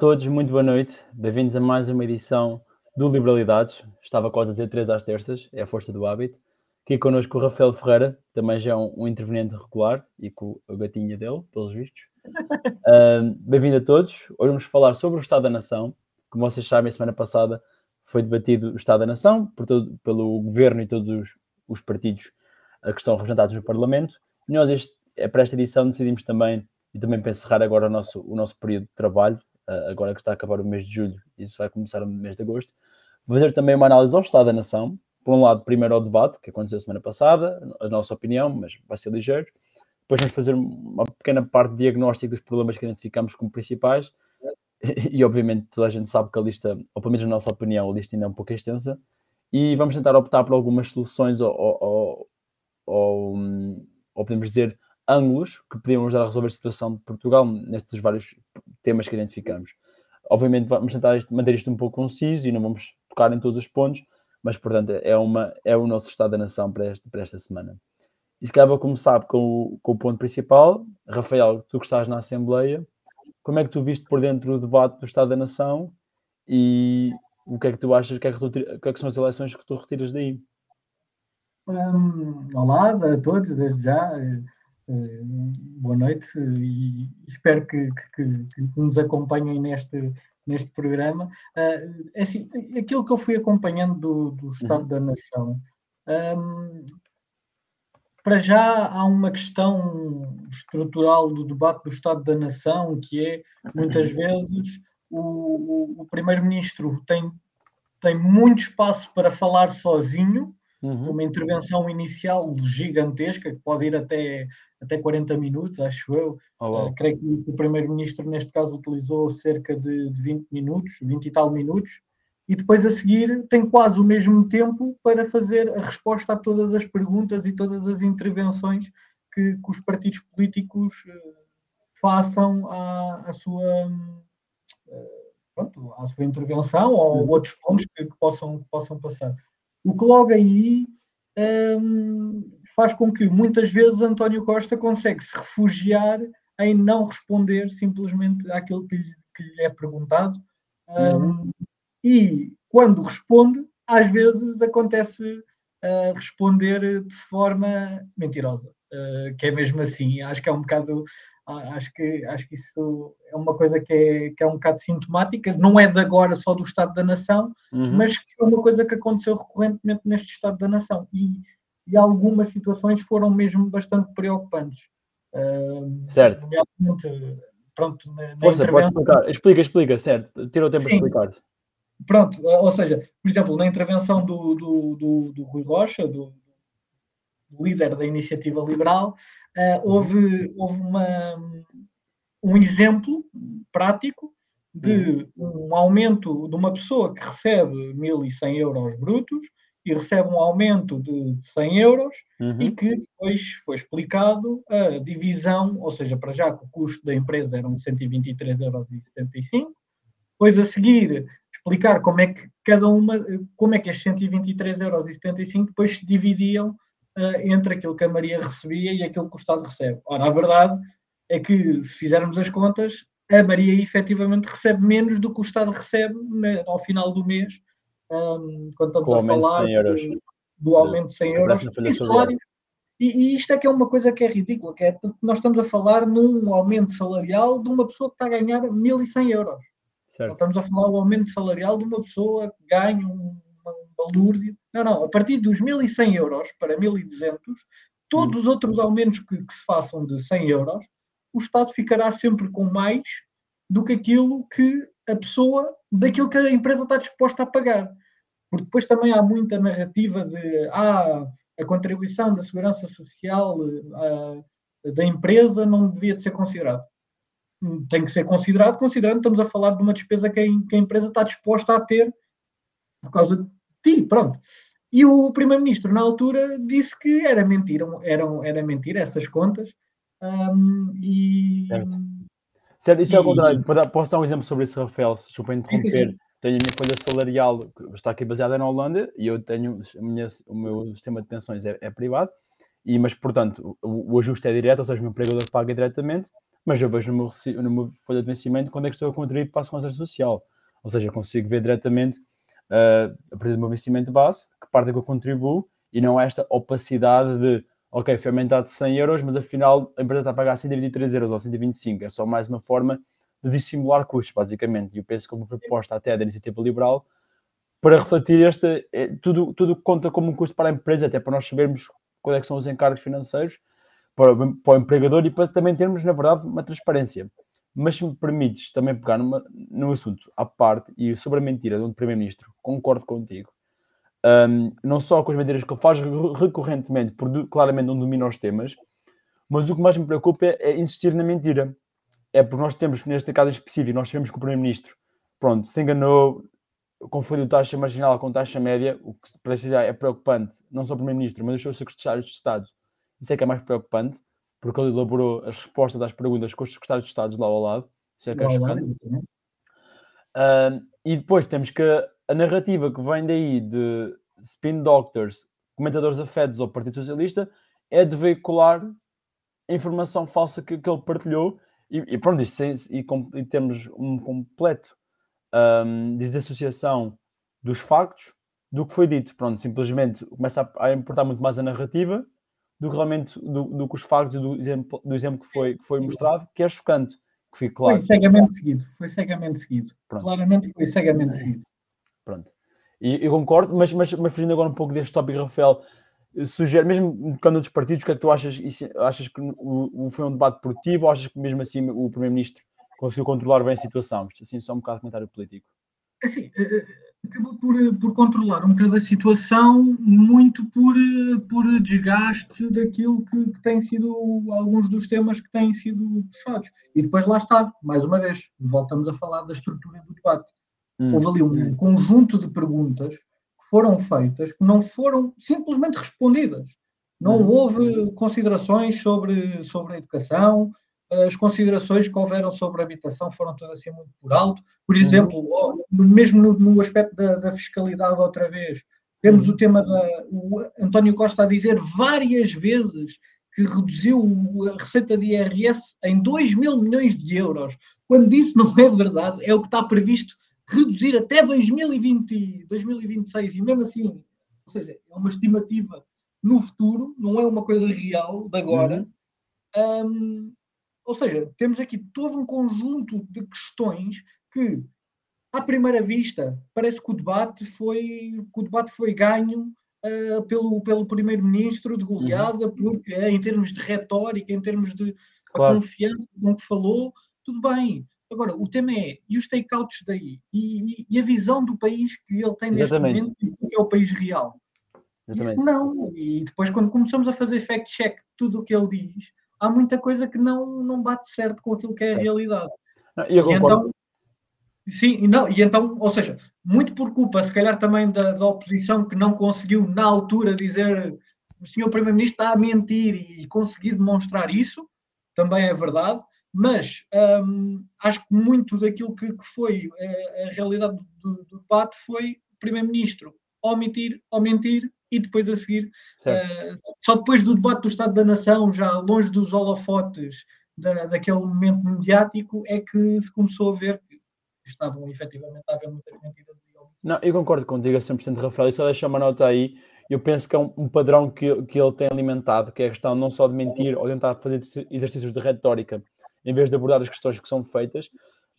todos, muito boa noite. Bem-vindos a mais uma edição do Liberalidades. Estava quase a dizer três às terças, é a força do hábito. Aqui connosco o Rafael Ferreira, também já é um, um interveniente regular e com a gatinha dele, pelos vistos. Uh, Bem-vindo a todos. Hoje vamos falar sobre o Estado da Nação. Como vocês sabem, semana passada foi debatido o Estado da Nação por todo, pelo Governo e todos os partidos que estão representados no Parlamento. E nós, este, para esta edição, decidimos também, e também para encerrar agora o nosso, o nosso período de trabalho, agora que está a acabar o mês de julho, isso vai começar no mês de agosto, fazer também uma análise ao Estado da Nação. Por um lado, primeiro ao debate, que aconteceu semana passada, a nossa opinião, mas vai ser ligeiro. Depois vamos fazer uma pequena parte de diagnóstico dos problemas que identificamos como principais. E, obviamente, toda a gente sabe que a lista, ou pelo menos na nossa opinião, a lista ainda é um pouco extensa. E vamos tentar optar por algumas soluções ou, ou, ou, ou podemos dizer, ângulos que podiam ajudar a resolver a situação de Portugal nestes vários temas que identificamos. Obviamente vamos tentar manter isto um pouco conciso e não vamos tocar em todos os pontos, mas portanto é, uma, é o nosso estado da nação para, este, para esta semana. E se calhar vou começar com o, com o ponto principal. Rafael, tu que estás na Assembleia, como é que tu viste por dentro o debate do Estado da Nação e o que é que tu achas, o que é que, tu, que, é que são as eleições que tu retiras daí? Um, olá a todos, desde já. Eh, boa noite e espero que, que, que, nos acompanhem neste, neste programa. Uh, assim, aquilo que eu fui acompanhando do, do Estado uhum. da Nação, um, para já há uma questão estrutural do debate do Estado da Nação, que é, muitas vezes, o, o, o Primeiro-Ministro tem, tem muito espaço para falar sozinho, Uhum. Uma intervenção inicial gigantesca, que pode ir até, até 40 minutos, acho eu. Oh, uh, creio que o Primeiro-Ministro, neste caso, utilizou cerca de, de 20 minutos, 20 e tal minutos, e depois a seguir tem quase o mesmo tempo para fazer a resposta a todas as perguntas e todas as intervenções que, que os partidos políticos uh, façam à, à sua. Uh, pronto, à sua intervenção ou uhum. outros pontos que, que, possam, que possam passar. O que logo aí um, faz com que muitas vezes António Costa consegue se refugiar em não responder simplesmente àquilo que lhe, que lhe é perguntado. Um, uhum. E quando responde, às vezes acontece uh, responder de forma mentirosa, uh, que é mesmo assim. Acho que é um bocado Acho que, acho que isso é uma coisa que é, que é um bocado sintomática, não é de agora só do Estado da Nação, uhum. mas que foi uma coisa que aconteceu recorrentemente neste Estado da Nação. E, e algumas situações foram mesmo bastante preocupantes. Uh, certo. Pronto, na, na Força, intervenção... explicar. Explica, explica, certo. Tira o tempo para explicar. Pronto, ou seja, por exemplo, na intervenção do, do, do, do Rui Rocha, do, líder da iniciativa liberal, uh, houve, houve uma, um exemplo prático de um aumento de uma pessoa que recebe 1.100 euros brutos e recebe um aumento de, de 100 euros uhum. e que depois foi explicado a divisão, ou seja, para já que o custo da empresa eram de 123,75 euros, depois a seguir explicar como é que cada uma, como é que estes 123,75 euros depois se dividiam entre aquilo que a Maria recebia e aquilo que o Estado recebe. Ora, a verdade é que, se fizermos as contas, a Maria efetivamente recebe menos do que o Estado recebe ao final do mês, um, quando estamos a falar do, do, aumento de 100 euros e salários. E, e, isto é que é uma coisa que é ridícula, que é nós estamos a falar num aumento salarial de uma pessoa que está a ganhar 1.100 euros. Certo. Estamos a falar do aumento salarial de uma pessoa que ganha um balúrdio. Não, não, a partir dos 1.100 euros para 1.200, todos os outros aumentos que, que, se façam de 100 euros, o Estado ficará sempre com mais do que aquilo que a pessoa, daquilo que a empresa está disposta a pagar. Porque depois também há muita narrativa de ah, a contribuição da segurança social a, da empresa não devia de ser considerado. Tem que ser considerado, considerando que estamos a falar de uma despesa que a, que a empresa está disposta a ter por causa Sim, pronto. E o primeiro-ministro, na altura, disse que era mentira, eram, era mentira essas contas. Um, e... Certo. certo. Isso e... é o contrário. Posso dar um exemplo sobre isso, Rafael? Se desculpa interromper. Sim, sim. Tenho a minha folha salarial, que está aqui baseada na Holanda, e eu tenho minha, o meu sistema de pensões é, é privado, e, mas, portanto, o, o, ajuste é direto, ou seja, o meu empregador paga diretamente. mas eu vejo no meu, no meu folha de vencimento quando é que estou a contribuir para a segurança social. Ou seja, consigo ver diretamente uh, a partir do meu vencimento base, que parte é que eu contribuo, e não esta opacidade de, ok, foi aumentado de 100 euros, mas afinal a empresa está a pagar 123 euros ou 125. É só mais uma forma de dissimular custos, basicamente. E eu penso que uma proposta até da iniciativa liberal para refletir este, é, tudo, tudo conta como um custo para a empresa, até para nós sabermos quais é são os encargos financeiros para, para o empregador e para também termos, na verdade, uma transparência. Mas se me permites também pegar numa, num assunto à parte e sobre a mentira do Primeiro-Ministro, concordo contigo. Um, não só com as mentiras que ele faz recorrentemente, porque claramente não domina os temas, mas o que mais me preocupa é, é insistir na mentira. É porque nós temos, neste caso específico, nós sabemos que o Primeiro-Ministro, pronto, se enganou, confundiu taxa marginal com taxa média, o que para já é preocupante, não só o Primeiro-Ministro, mas os seus secretários de Estado. Isso é que é mais preocupante, porque ele elaborou as respostas às perguntas com os secretários de Estado lá ao lado. Isso é que é chocante. Uh, e depois temos que a narrativa que vem daí de spin doctors, comentadores afetos ao Partido Socialista, é de veicular a informação falsa que, que ele partilhou e, e pronto, isso, e, e, temos um completo um, desassociação dos factos do que foi dito. Pronto, simplesmente começa a, a importar muito mais a narrativa do que realmente do, do que os factos do exemplo, do exemplo que, foi, que foi mostrado, que é chocante. Que fique claro. Foi cegamente seguido, foi cegamente seguido. Pronto. Claramente foi cegamente seguido. Pronto. E eu concordo, mas, mas, mas fugindo agora um pouco deste tópico, Rafael, sugere, mesmo quando dos partidos, o que é que tu achas? Achas que o, o, foi um debate produtivo ou achas que mesmo assim o Primeiro-Ministro conseguiu controlar bem a situação. Isto assim só um bocado de comentário político. Assim, acabou por, por controlar um bocado a situação muito por, por desgaste daquilo que, que tem sido alguns dos temas que têm sido puxados. E depois lá está, mais uma vez, voltamos a falar da estrutura do debate. Hum. Houve ali um conjunto de perguntas que foram feitas que não foram simplesmente respondidas. Não hum. houve considerações sobre, sobre a educação, as considerações que houveram sobre a habitação foram todas assim muito por alto. Por uhum. exemplo, mesmo no, no aspecto da, da, fiscalidade, outra vez, temos uhum. o tema da. O António Costa a dizer várias vezes que reduziu a receita de IRS em 2 mil milhões de euros, quando isso não é verdade, é o que está previsto reduzir até 2020, 2026, e mesmo assim, ou seja, é uma estimativa no futuro, não é uma coisa real de agora. Uhum. Um, ou seja, temos aqui todo um conjunto de questões que, à primeira vista, parece que o debate foi, o debate foi ganho uh, pelo, pelo primeiro-ministro de goleada, uhum. porque uh, em termos de retórica, em termos de claro. confiança com que falou, tudo bem. Agora, o tema é, e os take-outs daí? E, e, a visão do país que ele tem neste Exatamente. momento, que é o país real? Exatamente. Isso não. E depois, quando começamos a fazer fact-check tudo o que ele diz, há muita coisa que não, não bate certo com aquilo que é a realidade. Não, e então, sim, não, e então, ou seja, muito por culpa, se calhar também da, da oposição que não conseguiu na altura dizer o senhor Primeiro-Ministro está a mentir e conseguir demonstrar isso, também é verdade, mas hum, acho que muito daquilo que, que foi a, eh, a realidade do, do, debate foi o Primeiro-Ministro omitir, ou mentir e depois a seguir, uh, só depois do debate do Estado da Nação, já longe dos holofotes da, daquele momento mediático, é que se começou a ver que estavam efetivamente a haver muitas mentiras. Não, eu concordo contigo a 100%, Rafael, e só deixa uma nota aí. Eu penso que é um, um, padrão que, que ele tem alimentado, que é a questão não só de mentir ou tentar fazer exercícios de retórica, em vez de abordar as questões que são feitas,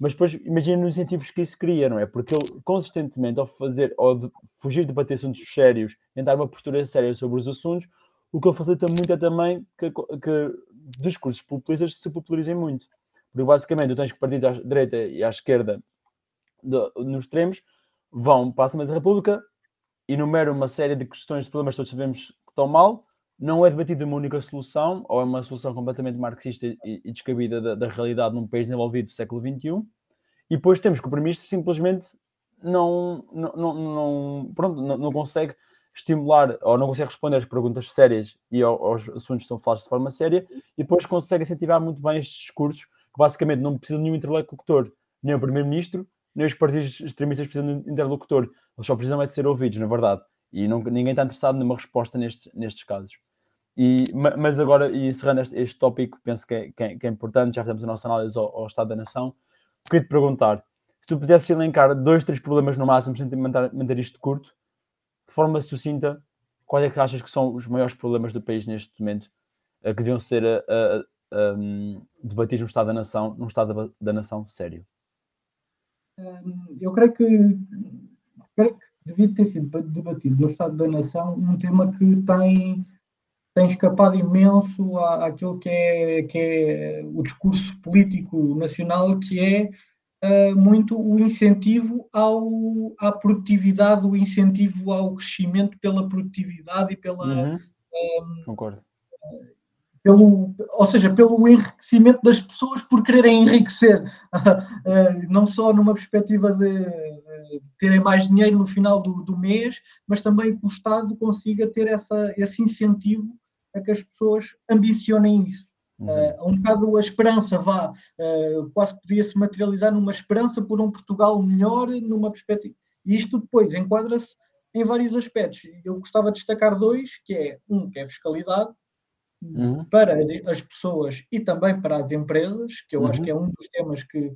mas depois imagina os incentivos que isso cria, não é? Porque ele consistentemente, ao fazer, de fugir de bater assuntos sérios, tentar uma postura séria sobre os assuntos, o que ele facilita muito é também que, que discursos populistas se popularizem muito. Porque basicamente tu tens que partidos à direita e à esquerda de, nos extremos vão para a Assembleia da República, enumeram uma série de questões, de problemas que todos sabemos que estão mal, não é debatida uma única solução, ou é uma solução completamente marxista e, descabida da, da, realidade num país desenvolvido do século XXI, e depois temos que o Primeiro-Ministro simplesmente não, não, não, não, pronto, não, não, consegue estimular ou não consegue responder às perguntas sérias e aos, aos assuntos que são falados de forma séria, e depois consegue incentivar muito bem estes discursos que basicamente não precisam de nenhum interlocutor, nem o Primeiro-Ministro, nem os partidos extremistas precisam de interlocutor, eles só precisam é de ser ouvidos, na verdade, e não, ninguém está interessado numa resposta nestes, nestes casos. E, mas agora, e encerrando este, este tópico, penso que é, que, é, que é, importante, já fizemos a nossa análise ao, ao Estado da Nação. Queria te perguntar: se tu pudesses elencar dois, três problemas no máximo, sem manter, manter isto curto, de forma sucinta, quais é que achas que são os maiores problemas do país neste momento que deviam ser uh, uh, debatidos no Estado da Nação, num Estado da, Nação sério? Eu creio que, creio que devia ter sido debatido no Estado da Nação um tema que tem, tem escapado imenso à, àquilo que é, que é o discurso político nacional, que é uh, muito o incentivo ao, à produtividade, o incentivo ao crescimento pela produtividade e pela. Uhum. Um, Concordo. Pelo, ou seja, pelo enriquecimento das pessoas por quererem enriquecer, não só numa perspectiva de, de, terem mais dinheiro no final do, do mês, mas também que o Estado consiga ter essa, esse incentivo a que as pessoas ambicionem isso. Uh, um bocado a esperança, vá, uh, quase podia se materializar numa esperança por um Portugal melhor, numa perspectiva. E isto depois enquadra-se em vários aspectos. Eu gostava de destacar dois, que é um que é a fiscalidade uhum. para as pessoas e também para as empresas, que eu uhum. acho que é um dos temas que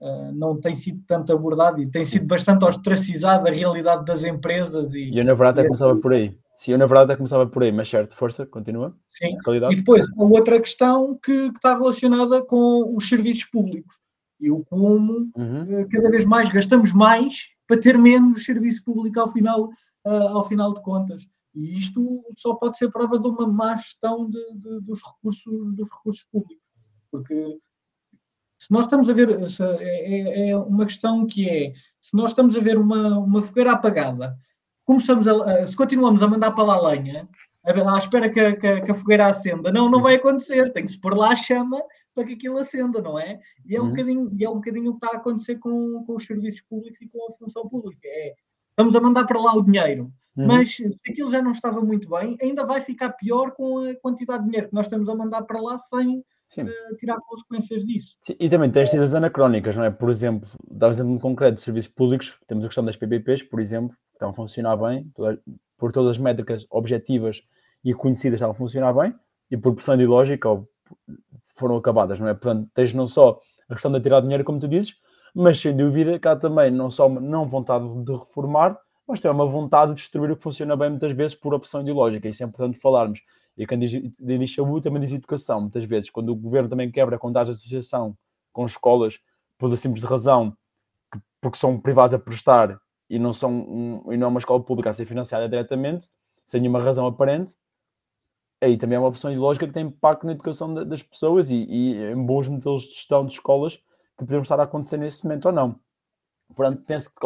uh, não tem sido tanto abordado e tem sido bastante ostracizado a realidade das empresas. E, eu na verdade até começava por aí. Sim, eu na verdade começava por aí, mas certo, força, continua. Sim, e depois a outra questão que, que, está relacionada com os serviços públicos e o como uhum. uh, cada vez mais gastamos mais para ter menos serviço público ao final, uh, ao final de contas. E isto só pode ser prova de uma má gestão de, de, dos, recursos, dos recursos públicos. Porque se nós estamos a ver, é, é, é uma questão que é, se nós estamos a ver uma, uma fogueira apagada começamos a, se continuamos a mandar para lá a lenha, à espera que a, que, que a, fogueira acenda, não, não vai acontecer, tem que se pôr lá a chama para que aquilo acenda, não é? E é um, uhum. bocadinho, e é um bocadinho o que está a acontecer com, com os serviços públicos e com a função pública. É, estamos a mandar para lá o dinheiro, uhum. mas se aquilo já não estava muito bem, ainda vai ficar pior com a quantidade de dinheiro que nós estamos a mandar para lá sem uh, tirar consequências disso. Sim, e também tens sido as anacrónicas, não é? Por exemplo, dá um exemplo concreto de serviços públicos, temos a questão das PPPs, por exemplo, que estão a funcionar bem, por todas as métricas objetivas e conhecidas estavam a funcionar bem, e por pressão ideológica foram acabadas, não é? Portanto, tens não só a questão de tirar dinheiro, como tu dizes, mas sem dúvida que há também não só uma não vontade de reformar, mas também uma vontade de destruir o que funciona bem muitas vezes por opção ideológica. Isso é importante falarmos. E quando diz, diz saúde, também diz educação. Muitas vezes, quando o governo também quebra contratos de associação com escolas, por simples razão, que, porque são privados a prestar e não, são um, e não é uma escola pública a ser financiada diretamente, sem nenhuma razão aparente, aí também é uma opção ideológica que tem impacto na educação das pessoas e, e em bons modelos de gestão de escolas que podemos estar a acontecer nesse momento ou não. Portanto, penso que,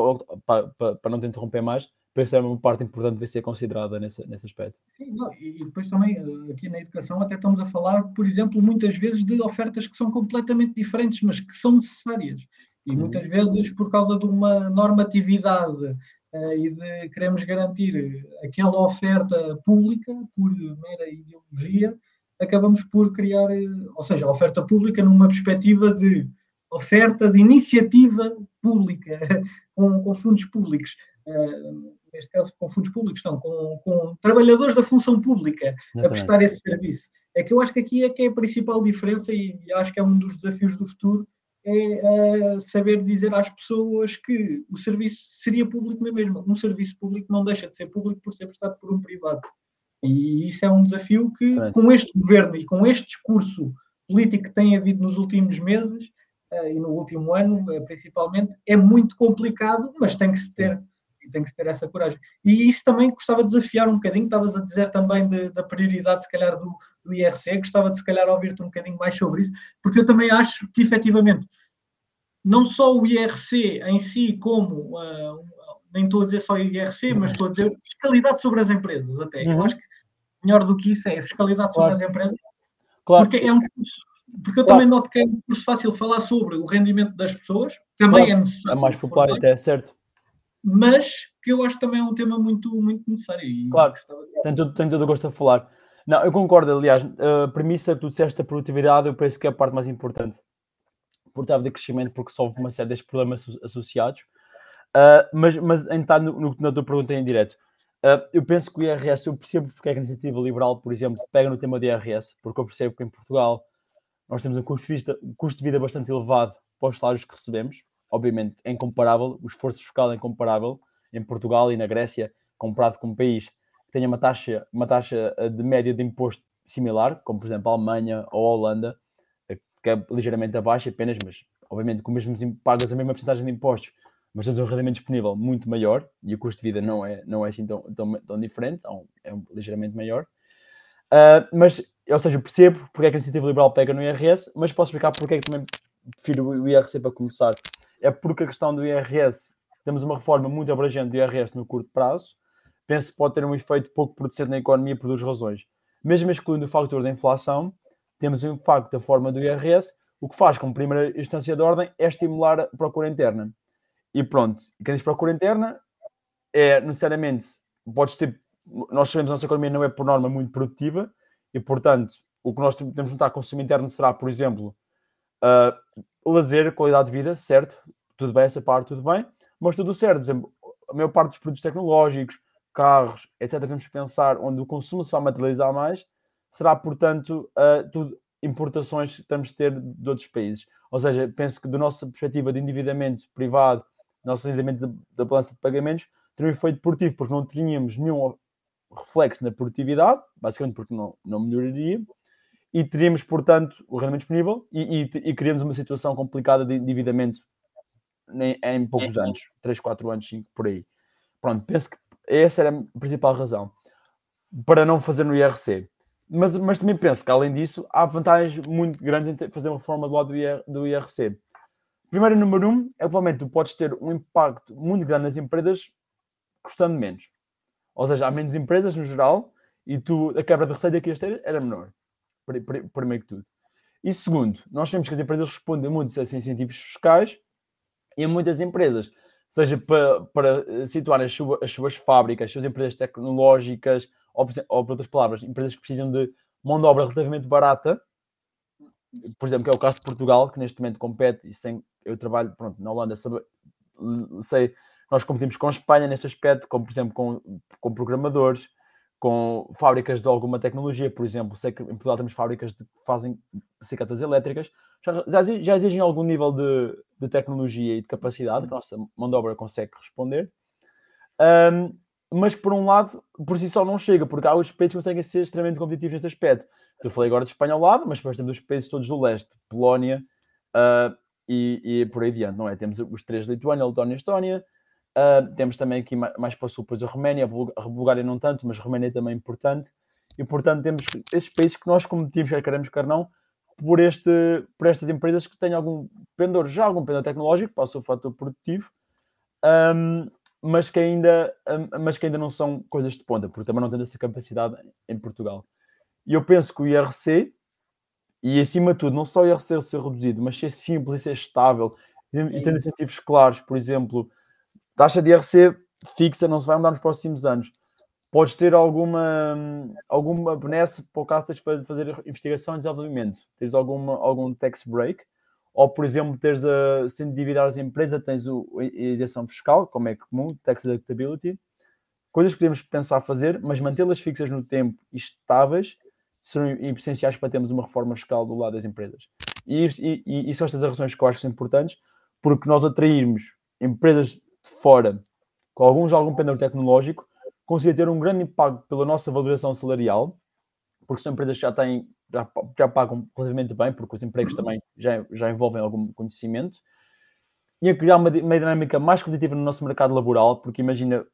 para, para, para não te interromper mais, penso é uma parte importante de ser considerada nesse, nesse aspecto. Sim, não, e depois também eh, aqui na educação até estamos a falar, por exemplo, muitas vezes de ofertas que são completamente diferentes, mas que são necessárias. E uhum. muitas vezes por causa de uma normatividade uh, e de queremos garantir aquela oferta pública por mera ideologia, acabamos por criar, eh, ou seja, a oferta pública numa perspectiva de oferta de iniciativa pública com, com fundos públicos. Uh, neste caso com fundos públicos, não, com, com trabalhadores da função pública a prestar esse serviço. É que eu acho que aqui é que é a principal diferença e acho que é um dos desafios do futuro, é uh, saber dizer às pessoas que o serviço seria público na mesma. Um serviço público não deixa de ser público por ser prestado por um privado. E isso é um desafio que, com este governo e com este discurso político que tem havido nos últimos meses uh, e no último ano, uh, principalmente, é muito complicado, mas tem que se ter e tem que se ter essa coragem. E isso também gostava de desafiar um bocadinho, estavas a dizer também de, da prioridade, se calhar, do, do IRC, gostava de, se calhar, ouvir-te um bocadinho mais sobre isso, porque eu também acho que, efetivamente, não só o IRC em si, como, uh, nem estou a dizer só o IRC, mas estou a dizer fiscalidade sobre as empresas, até. Uhum. Eu acho que melhor do que isso é fiscalidade sobre claro. as empresas, claro. porque é um discurso porque eu claro. também noto que é um discurso fácil falar sobre o rendimento das pessoas, também claro. é necessário. É mais popular até, certo mas que eu acho também é um tema muito, muito necessário. E claro, de... tenho, todo, tenho todo o gosto a falar. Não, eu concordo, aliás, a premissa que tu disseste da produtividade, eu penso que é a parte mais importante. Portável de crescimento, porque solve uma série de problemas associados. Uh, mas, mas entrar no, no, na tua pergunta em direto, Uh, eu penso que o IRS, eu percebo porque é que a iniciativa liberal, por exemplo, pega no tema do IRS, porque eu percebo que em Portugal nós temos um custo de, vida, um custo de vida bastante elevado para os salários que recebemos, obviamente é incomparável, o esforço fiscal é incomparável em Portugal e na Grécia, comparado com um país que tenha uma taxa, uma taxa de média de imposto similar, como por exemplo a Alemanha ou a Holanda, que é ligeiramente abaixo apenas, mas obviamente com mesmo pagas a mesma porcentagem de impostos, mas tens um rendimento disponível muito maior e o custo de vida não é, não é assim tão, tão, tão diferente, é, um, ligeiramente maior. Uh, mas, ou seja, percebo porque é que a iniciativa liberal pega no IRS, mas posso explicar porque é que também prefiro o IRC para começar. É porque a questão do IRS, temos uma reforma muito abrangente do IRS no curto prazo, penso que pode ter um efeito pouco producente na economia por duas razões. Mesmo excluindo o fator da inflação, temos o impacto da forma do IRS, o que faz, como primeira instância de ordem, é estimular a procura interna. E pronto, quem diz procura interna é necessariamente, podes ter, nós sabemos que a nossa economia não é por norma muito produtiva e, portanto, o que nós temos de notar consumo interno será, por exemplo, uh, lazer, qualidade de vida, certo? Tudo bem, essa parte, tudo bem, mas tudo certo. Por exemplo, a maior parte dos produtos tecnológicos, carros, etc., vamos pensar onde o consumo se vai materializar mais, será, portanto, uh, tudo importações que temos de ter de outros países. Ou seja, penso que da nossa perspectiva de endividamento privado, nosso endividamento da balança de pagamentos, teria um efeito portivo, porque não teríamos nenhum reflexo na produtividade, basicamente porque não, não melhoraria, e teríamos, portanto, o rendimento disponível e, e, e criamos uma situação complicada de endividamento em, em poucos uhum. anos, 3, 4 anos, 5, por aí. Pronto, penso que essa era a principal razão para não fazer no IRC. Mas, mas também penso que, além disso, há vantagens muito grandes em fazer uma reforma do lado do, IR, do IRC. Primeiro, número um, é que provavelmente tu podes ter um impacto muito grande nas empresas custando menos. Ou seja, há menos empresas no geral e tu, a quebra de receita que ias ter era menor. Primeiro que tudo. E segundo, nós vemos que as empresas respondem muito a incentivos fiscais e a muitas empresas seja para, para eh, situar as suas, as suas fábricas, as suas empresas tecnológicas, ou, ou, por outras palavras, empresas que precisam de mão de obra relativamente barata, por exemplo, que é o caso de Portugal, que neste momento compete, e sem, eu trabalho pronto, na Holanda, sabe, sei, nós competimos com a Espanha nesse aspecto, como por exemplo com, com programadores, com fábricas de alguma tecnologia, por exemplo, sei que em Portugal temos fábricas que fazem bicicletas elétricas, já, já exigem algum nível de, de tecnologia e de capacidade, que a nossa mão de obra consegue responder, um, mas que por um lado, por si só não chega, porque há os países que conseguem ser extremamente competitivos nesse aspecto. Eu falei agora de Espanha ao lado, mas depois temos os países todos do leste, Polónia uh, e, e, por aí adiante, não é? Temos os três, Lituânia, Letónia e Estónia, uh, temos também aqui mais, mais para o sul, depois a Roménia, a Bulgária não tanto, mas a Roménia também é importante, e portanto temos esses países que nós competimos, quer queremos, quer não, por, este, por estas empresas que têm algum pendor, já algum pendor tecnológico para o seu fator produtivo, um, mas, que ainda, um, mas que ainda não são coisas de ponta, porque também não têm essa capacidade em Portugal. E eu penso que o IRC, e acima de tudo, não só o IRC ser reduzido, mas ser simples e ser estável, e, e ter incentivos claros, por exemplo, taxa de IRC fixa não se vai mudar nos próximos anos podes ter alguma, alguma benesse o caso de fazer investigação e desenvolvimento. Tens alguma, algum tax break, ou por exemplo, teres a, se endividar as empresas, tens a isenção fiscal, como é comum, tax deductibility, coisas que podemos pensar fazer, mas mantê-las fixas no tempo e estáveis serão essenciais para termos uma reforma fiscal do lado das empresas. E, e, e são estas as razões que eu acho que são importantes, porque nós atrairmos empresas fora com alguns algum pendor tecnológico conseguir ter um grande impacto pela nossa valorização salarial, porque são empresas que já têm, já, já pagam relativamente bem, porque os empregos também já, já envolvem algum conhecimento, e a criar uma, uma dinâmica mais competitiva no nosso mercado laboral, porque imagina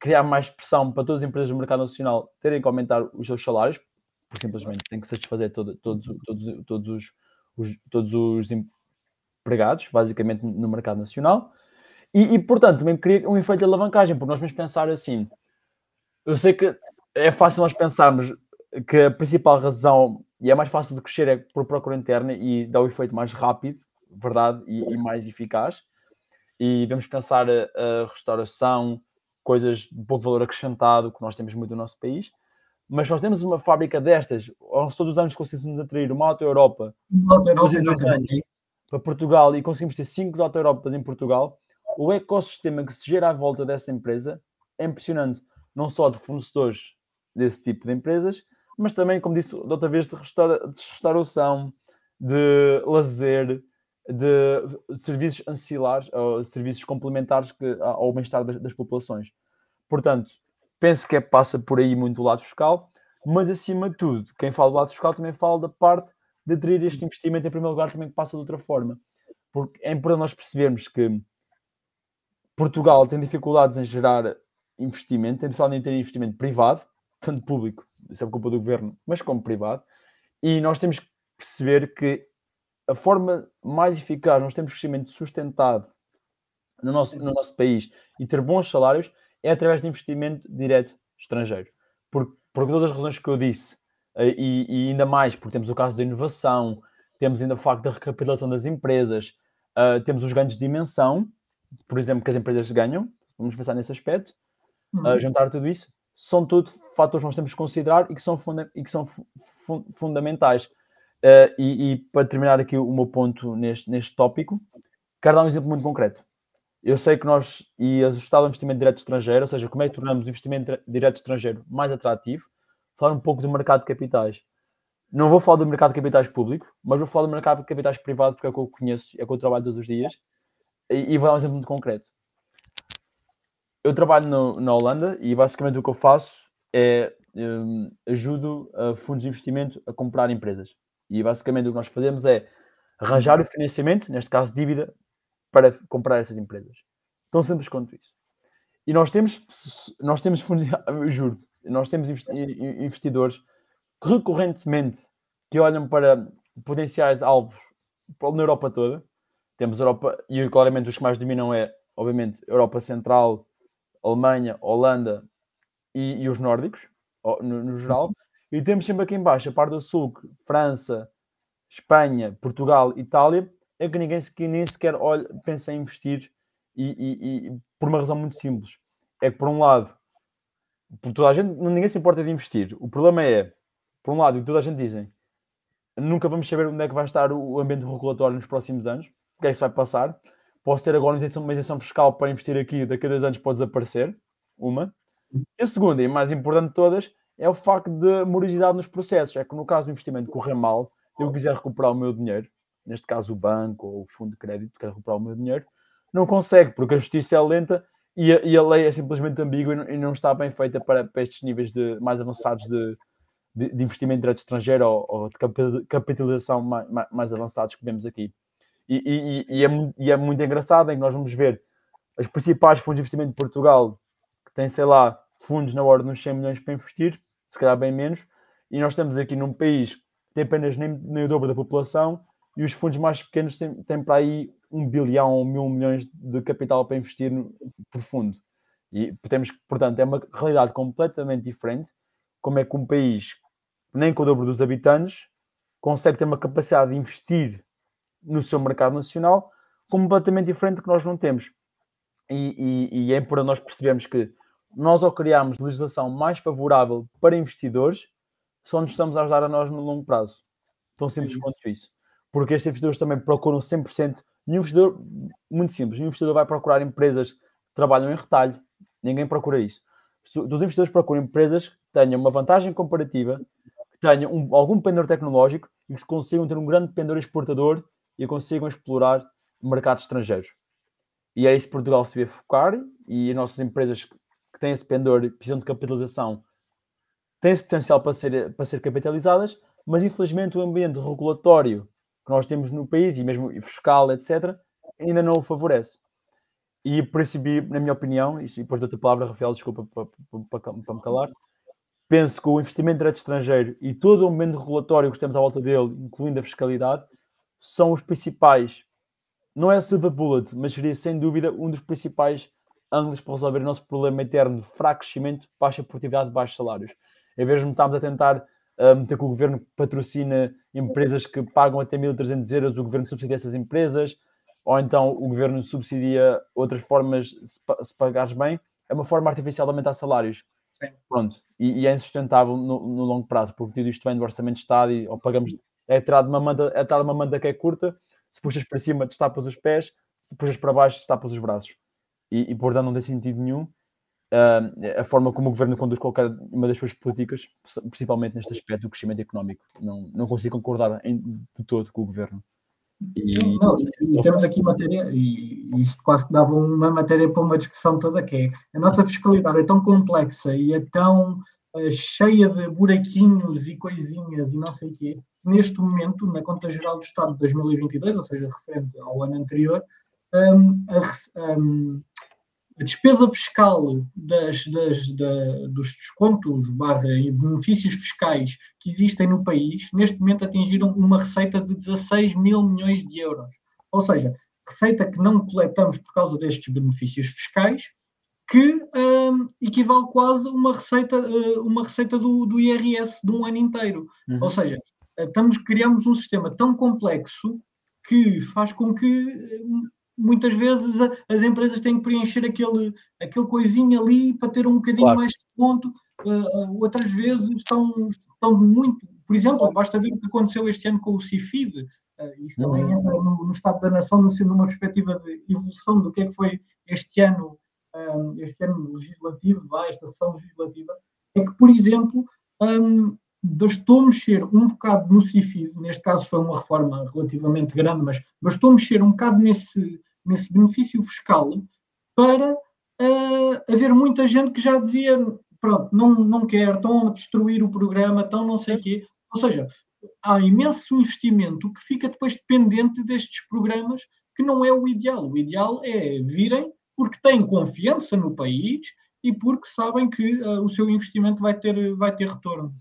criar mais pressão para todas as empresas do mercado nacional terem que aumentar os seus salários, porque simplesmente têm que satisfazer todo, todos, todos, todos, os, os, todos os empregados, basicamente, no mercado nacional. E, e, portanto, também cria um efeito de alavancagem, porque nós vamos pensar assim: eu sei que é fácil nós pensarmos que a principal razão, e é mais fácil de crescer, é por procura interna e dá o efeito mais rápido, verdade, e, e mais eficaz. E vamos pensar a, a, restauração, coisas de pouco valor acrescentado, que nós temos muito no nosso país. Mas nós temos uma fábrica destas, todos os anos conseguimos atrair uma auto-Europa para Portugal e conseguimos ter cinco auto-Europas em Portugal, o ecossistema que se gera à volta dessa empresa é impressionante não só de fornecedores desse tipo de empresas, mas também, como disse da outra vez, de, restaura, de restauração, de lazer, de serviços ancilares, ou serviços complementares que, ao bem-estar das, das, populações. Portanto, penso que é, passa por aí muito o lado fiscal, mas acima de tudo, quem fala do lado fiscal também fala da parte de atrair este investimento em primeiro lugar também que passa de outra forma. Porque é importante nós percebermos que Portugal tem dificuldades em gerar investimento, tem dificuldade em ter investimento privado, tanto público, isso é culpa do governo, mas como privado, e nós temos que perceber que a forma mais eficaz, nós temos crescimento sustentado no nosso, no nosso país e ter bons salários é através de investimento direto estrangeiro. Por, por todas as razões que eu disse, eh, e, e, ainda mais porque temos o caso da inovação, temos ainda o facto da recapitalização das empresas, uh, temos os ganhos de dimensão, por exemplo, que as empresas ganham, vamos pensar nesse aspecto, uhum. uh, juntar tudo isso, são tudo fatores que nós temos que considerar e que são, funda e que são fu fundamentais. Uh, e, e, para terminar aqui o meu ponto neste, neste tópico, quero dar um exemplo muito concreto. Eu sei que nós, e ajustado ao investimento direto estrangeiro, ou seja, como é que tornamos o investimento direto estrangeiro mais atrativo, falar um pouco do mercado de capitais. Não vou falar do mercado de capitais público, mas vou falar do mercado de capitais privado, porque é o que eu conheço, é o que eu trabalho todos os dias, e, vou dar um exemplo muito concreto. Eu trabalho no, na Holanda e basicamente o que eu faço é um, ajudo fundos de investimento a comprar empresas. E basicamente o que nós fazemos é arranjar o financiamento, neste caso dívida, para comprar essas empresas. Tão simples quanto isso. E nós temos, nós temos fundos, juro, nós temos investidores recorrentemente que olham para potenciais alvos na Europa toda. Temos Europa, e claramente os que mais dominam é, obviamente, Europa Central, Alemanha, Holanda e, e os nórdicos, no, no, geral. E temos sempre aqui embaixo a parte do sul, França, Espanha, Portugal, Itália, é que ninguém que nem sequer olha, pensa em investir e, e, e, por uma razão muito simples. É que, por um lado, por toda a gente, ninguém se importa de investir. O problema é, por um lado, que toda a gente dizem, nunca vamos saber onde é que vai estar o ambiente regulatório nos próximos anos, o que é que vai passar. Posso ter agora uma isenção, fiscal para investir aqui, daqui a dois anos pode desaparecer. Uma. E a segunda, e mais importante de todas, é o facto de morosidade nos processos. É que no caso do investimento correr mal, eu quiser recuperar o meu dinheiro, neste caso o banco ou o fundo de crédito, quer recuperar o meu dinheiro, não consegue, porque a justiça é lenta e a, e a lei é simplesmente ambígua e não, e não está bem feita para, para, estes níveis de, mais avançados de, de, de investimento direto estrangeiro ou, ou, de capitalização mais, mais, avançados que vemos aqui. E, e, é, e, é, muito engraçado em que nós vamos ver os principais fundos de investimento de Portugal, que têm, sei lá, fundos na ordem dos 100 milhões para investir, se calhar bem menos, e nós estamos aqui num país que tem apenas nem, nem o dobro da população e os fundos mais pequenos têm, têm para aí um bilhão ou mil milhões de capital para investir no, por fundo. E temos portanto, é uma realidade completamente diferente. Como é que um país, nem com o dobro dos habitantes, consegue ter uma capacidade de investir no seu mercado nacional completamente diferente do que nós não temos. E, e, e é importante nós percebermos que nós, ao criarmos legislação mais favorável para investidores, só nos estamos a ajudar a nós no longo prazo. Tão simples Sim. quanto isso. Porque estes investidores também procuram 100%. Um investidor, muito simples, um investidor vai procurar empresas que trabalham em retalho. Ninguém procura isso. Os investidores procuram empresas que tenham uma vantagem comparativa, que tenham um, algum pendor tecnológico e que consigam ter um grande pendor exportador e consigam explorar mercados estrangeiros. E é isso que Portugal se vê focar e as nossas empresas que têm esse pendor e precisam de capitalização têm esse potencial para ser, para ser capitalizadas, mas infelizmente o ambiente regulatório que nós temos no país e mesmo fiscal, etc., ainda não o favorece. E isso, na minha opinião, e depois da tua palavra, Rafael, desculpa para, para, para me calar, penso que o investimento direto estrangeiro e todo o ambiente regulatório que temos à volta dele, incluindo a fiscalidade, são os principais, não é a silver bullet, mas seria sem dúvida um dos principais ângulos para resolver o nosso problema eterno de fraco crescimento, baixa produtividade, baixos salários. Em vez de estarmos a tentar uh, meter que o governo patrocina empresas que pagam até 1.300 euros, o governo subsidia essas empresas, ou então o governo subsidia outras formas, se, se pagares bem, é uma forma artificial de aumentar salários. Sim. Pronto, e, e, é insustentável no, no, longo prazo, porque tudo isto vem do orçamento de Estado e ou pagamos é tirado uma manta, é tirado uma manta que é curta, se puxas para cima, destapas os pés, se puxas para baixo, destapas os braços. E, e portanto não tem sentido nenhum. uh, a forma como o governo conduz qualquer uma das suas políticas, principalmente neste aspecto do crescimento económico. Não, não consigo concordar em, de todo com o governo. E, não, e temos aqui matéria, e isto quase que dava uma matéria para uma discussão toda, que é a nossa fiscalidade é tão complexa e é tão uh, cheia de buraquinhos e coisinhas e não sei o quê, neste momento, na conta geral do Estado de 2022, ou seja, referente ao ano anterior, um, a, um, a despesa fiscal das, das, da, dos descontos barra e benefícios fiscais que existem no país, neste momento atingiram uma receita de 16 mil milhões de euros. Ou seja, receita que não coletamos por causa destes benefícios fiscais, que um, equivale quase a uma receita, uh, uma receita do, do IRS de um ano inteiro. Uhum. Ou seja, estamos, criamos um sistema tão complexo que faz com que hum, muitas vezes as empresas têm que preencher aquele, aquele coisinho ali para ter um bocadinho claro. mais de ponto. Uh, outras vezes estão, estão muito. Por exemplo, basta ver o que aconteceu este ano com o CIFID. Uh, isso também uhum. entra no, no, Estado da Nação, sendo uma perspectiva de evolução do que é que foi este ano, um, este ano legislativo, vai, esta sessão legislativa. É que, por exemplo, um, bastou mexer um bocado no CIFID, neste caso foi uma reforma relativamente grande, mas bastou mexer um bocado nesse, nesse benefício fiscal para uh, haver muita gente que já dizia, pronto, não, não quer, estão a destruir o programa, estão não sei o quê. Ou seja, há imenso investimento que fica depois dependente destes programas, que não é o ideal. O ideal é virem porque têm confiança no país e porque sabem que uh, o seu investimento vai ter, vai ter retorno.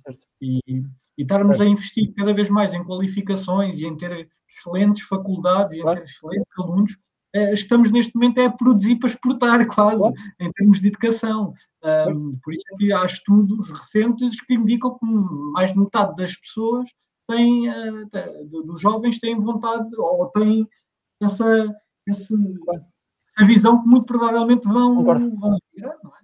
E, e estarmos certo. a investir cada vez mais em qualificações e em ter excelentes faculdades e em ter excelentes alunos eh, estamos neste momento é a produzir para exportar quase, em termos de educação. Um, por isso é que há estudos recentes que indicam que mais de metade das pessoas têm, uh, dos jovens têm vontade ou têm essa, essa, essa visão que muito provavelmente vão, Concordo. vão tirar, não é?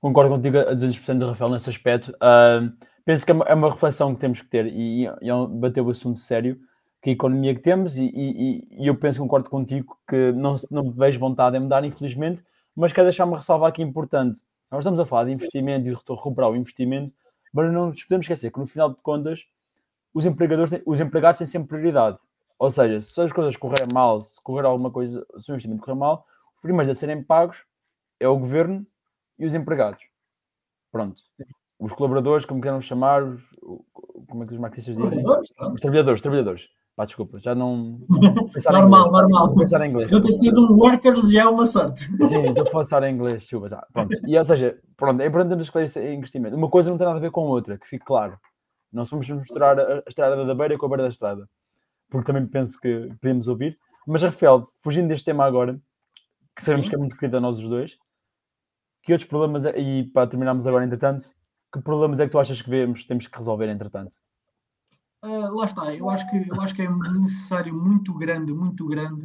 Concordo contigo a 200% Rafael nesse aspecto. Uh, penso que é uma, é uma, reflexão que temos que ter e, e, e bater o assunto sério que a economia que temos, e, e, e eu penso, concordo contigo, que não, não vejo vontade em mudar, infelizmente, mas quero deixar uma ressalva aqui importante. Nós estamos a falar de investimento e de recuperar o investimento, mas não nos podemos esquecer que no final de contas os empregadores, os empregados têm sempre prioridade. Ou seja, se as coisas correrem mal, se correr alguma coisa, se o investimento correr mal, os primeiros a serem pagos é o governo e os empregados. Pronto. Os colaboradores, como queiram chamar, os, como é que os marxistas dizem? Os trabalhadores, trabalhadores. Pá, desculpa, já não. normal, normal. Pensar em inglês. Eu ter sido um workers já é uma sorte. Sim, estou a falar em inglês, chuva, já. Pronto. E, ou seja, pronto, é importante esclarecer investimento. Uma coisa não tem nada a ver com a outra, que fique claro. Não vamos misturar a estrada da beira com a beira da estrada. Porque também penso que podemos ouvir. Mas, Rafael, fugindo deste tema agora, que sabemos Sim. que é muito querido a nós os dois, que outros problemas, é, e para terminarmos agora, entretanto, que problemas é que tu achas que vemos, temos que resolver, entretanto? Uh, lá está, eu acho, que, eu acho que é necessário muito grande, muito grande,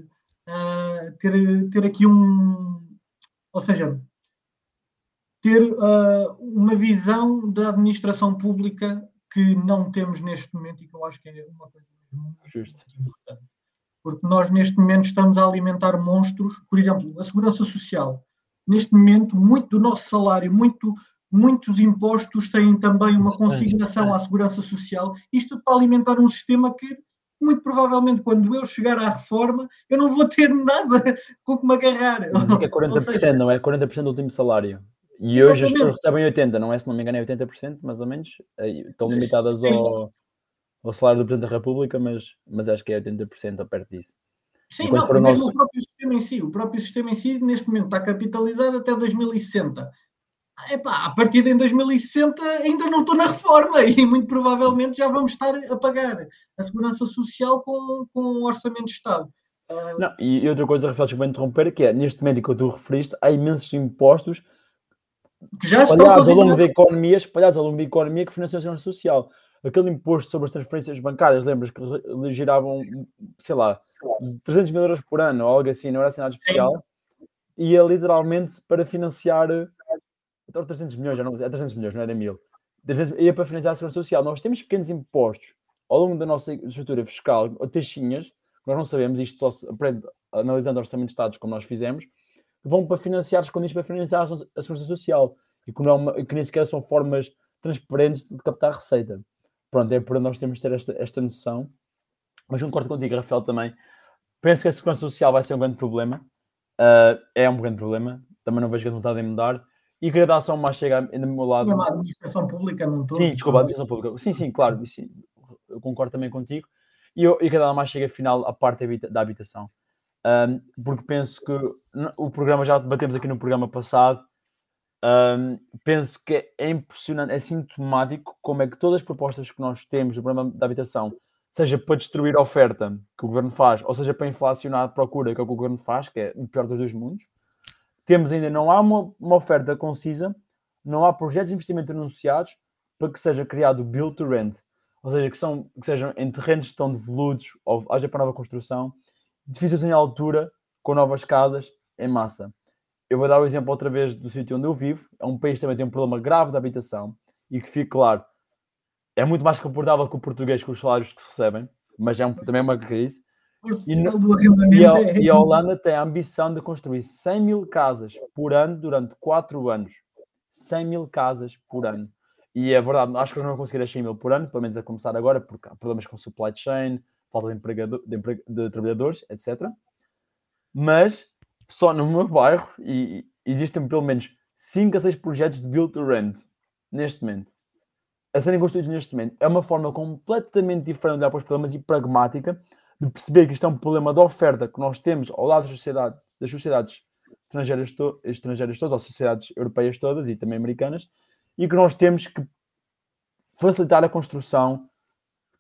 uh, ter, ter aqui um. Ou seja, ter uh, uma visão da administração pública que não temos neste momento e que eu acho que é uma coisa muito Justo. importante. Porque nós, neste momento, estamos a alimentar monstros. Por exemplo, a segurança social. Neste momento, muito do nosso salário, muito muitos impostos têm também uma consignação à segurança social, isto para alimentar um sistema que muito provavelmente quando eu chegar à reforma eu não vou ter nada com que me agarrar. Mas é que é 40%, seja, não é? 40% do último salário. E hoje as pessoas recebem 80%, não é? Se não me engano é 80%, mais ou menos. Estão limitadas ao, ao salário do Presidente da República, mas, mas acho que é 80% ou perto disso. Sim, não, mesmo nosso... o próprio sistema em si. O próprio sistema em si, neste momento, está capitalizado até 2060. Epá, a partir de 2060 ainda não estou na reforma e muito provavelmente já vamos estar a pagar a segurança social com, com o orçamento de Estado. Uh... Não, e outra coisa, Rafael, que vou interromper, que é, neste momento que tu referiste, há imensos impostos que já espalhados ao longo da economia, espalhados ao longo da economia que financiam a segurança social. Aquele imposto sobre as transferências bancárias, lembras que giravam, sei lá, 300 mil euros por ano ou algo assim, não era nada especial, Sim. é literalmente para financiar então 300 milhões, já não, é 300 milhões, não era mil. 300, ia para financiar a segurança social. Nós temos pequenos impostos ao longo da nossa estrutura fiscal, ou taxinhas, nós não sabemos, isto só se aprende analisando orçamentos de Estados, como nós fizemos, vão para financiar os condições para financiar a segurança social e que, não é que nem sequer são formas transparentes de captar receita. Pronto, é por nós temos ter esta, esta noção. Mas concordo contigo, Rafael, também. Penso que a segurança social vai ser um grande problema. Uh, é um grande problema. Também não vejo grande vontade em mudar. E queria dar só mais chega do meu lado. Uma administração pública não todo. Sim, desculpa, a administração pública. Sim, sim, claro. Sim, eu concordo também contigo. E eu, e queria dar chega final à parte da habitação. Um, porque penso que o programa já debatemos aqui no programa passado. Um, penso que é impressionante, é sintomático como é que todas as propostas que nós temos no programa da habitação, seja para destruir a oferta que o governo faz, ou seja para inflacionar a procura que, é o, que o governo faz, que é o pior dos dois mundos, temos ainda, não há uma, uma oferta concisa, não há projetos de investimento anunciados para que seja criado build to rent, ou seja, que, são, que sejam em terrenos que estão devolutos ou haja para nova construção, edifícios em altura, com novas casas, em massa. Eu vou dar o exemplo outra vez do sítio onde eu vivo. É um país que também tem um problema grave de habitação e que, fique claro, é muito mais confortável que o português com os salários que se recebem, mas é um, também é uma crise. E, no, e, a, é e, a, Holanda tem a ambição de construir 100 mil casas por ano durante 4 anos. 100 mil casas por ano. E é verdade, acho que não vão conseguir as 100 mil por ano, pelo menos a começar agora, porque há problemas com supply chain, falta de, empregado, de, de trabalhadores, etc. Mas só no meu bairro e, existem pelo menos 5 a 6 projetos de build to rent neste momento. A serem construídos neste momento. É uma forma completamente diferente de olhar para os problemas e pragmática de perceber que isto é um problema de oferta que nós temos ao lado da sociedade, das sociedades estrangeiras, to estrangeiras todas, ou sociedades europeias todas e também americanas, e que nós temos que facilitar a construção,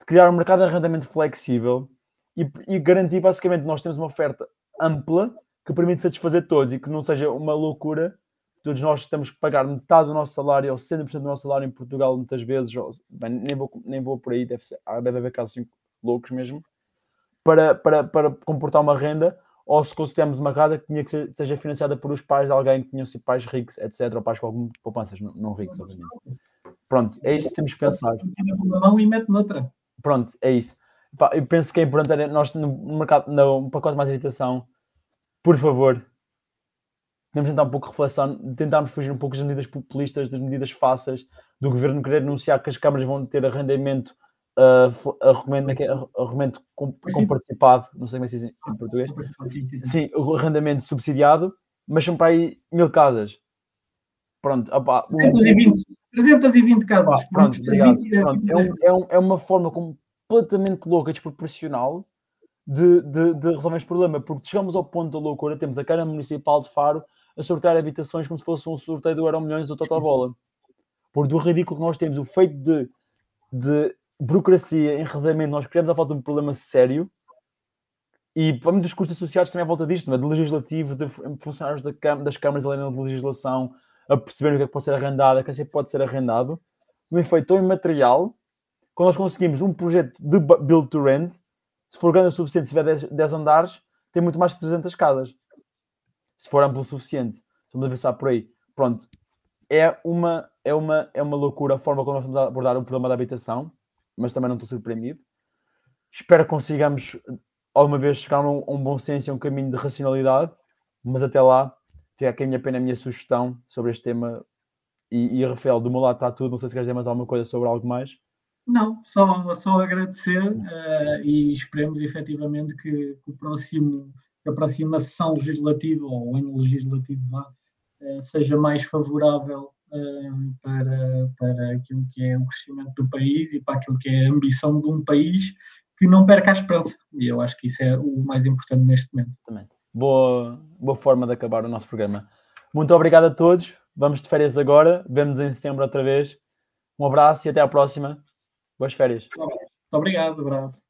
criar um mercado de arrendamento flexível e, e garantir basicamente que nós temos uma oferta ampla que permite satisfazer todos e que não seja uma loucura. Todos nós temos que pagar metade do nosso salário ou 100% do nosso salário em Portugal, muitas vezes. Ou, bem, nem, vou, nem vou por aí, deve, ser, deve haver casos assim, loucos mesmo para, para, para comportar uma renda, ou se consideramos uma casa que tinha que ser, seja financiada por os pais de alguém que tinham sido pais ricos, etc., ou pais com algumas poupanças, não, não ricos, obviamente. Pronto, é isso que temos que pensar. Uma mão e mete noutra. Pronto, é isso. Eu penso que é importante, nós no mercado, no pacote mais habitação, por favor, temos tentar um pouco reflexão, tentarmos fugir um pouco das medidas populistas, das medidas fáceis, do governo querer anunciar que as câmaras vão ter arrendamento uh, arrendamento, participado, não sei como é que se diz em ah, português. Sim, sim, sim. sim, o arrendamento subsidiado, mas são para aí mil casas. Pronto, opa, 320, 320 casas. Pronto, obrigado. Pronto, é, um, é, um, é, uma forma completamente louca, desproporcional de, de, de resolver este problema, porque chegamos ao ponto da loucura, temos a Câmara Municipal de Faro a sortear habitações como se fosse um sorteio do Euro Milhões ou Total Bola. Por do ridículo que nós temos, o feito de, de burocracia, enredamento, nós criamos a falta de um problema sério e vamos dos custos associados também à volta disto, é? de legislativo, de funcionários da das câmaras além da legislação, a perceber o que é que pode ser arrendado, a que é pode ser arrendado, um efeito tão imaterial, quando nós conseguimos um projeto de build to rent, se for grande o suficiente, se tiver 10, 10 andares, tem muito mais de 300 casas. Se for amplo o suficiente. Estamos a pensar por aí. Pronto. É uma, é uma, é uma loucura a forma como nós estamos a abordar o problema da habitação mas também não estou surpreendido. Espero que consigamos alguma vez chegar a um, um bom senso e um caminho de racionalidade, mas até lá fica aqui a minha pena, a minha sugestão sobre este tema. E, e Rafael, do meu lado está tudo. Não sei se queres dizer mais alguma coisa sobre algo mais. Não, só, só agradecer uh, e esperemos efetivamente que, que, o próximo, a próxima sessão legislativa ou o ano legislativo vá, uh, seja mais favorável para, para aquilo que é o crescimento do país e para aquilo que é a ambição de um país que não perca a esperança. E eu acho que isso é o mais importante neste momento. Também. Boa, boa forma de acabar o nosso programa. Muito obrigado a todos. Vamos de férias agora. Vemos em setembro outra vez. Um abraço e até à próxima. Boas férias. Muito obrigado. Abraço.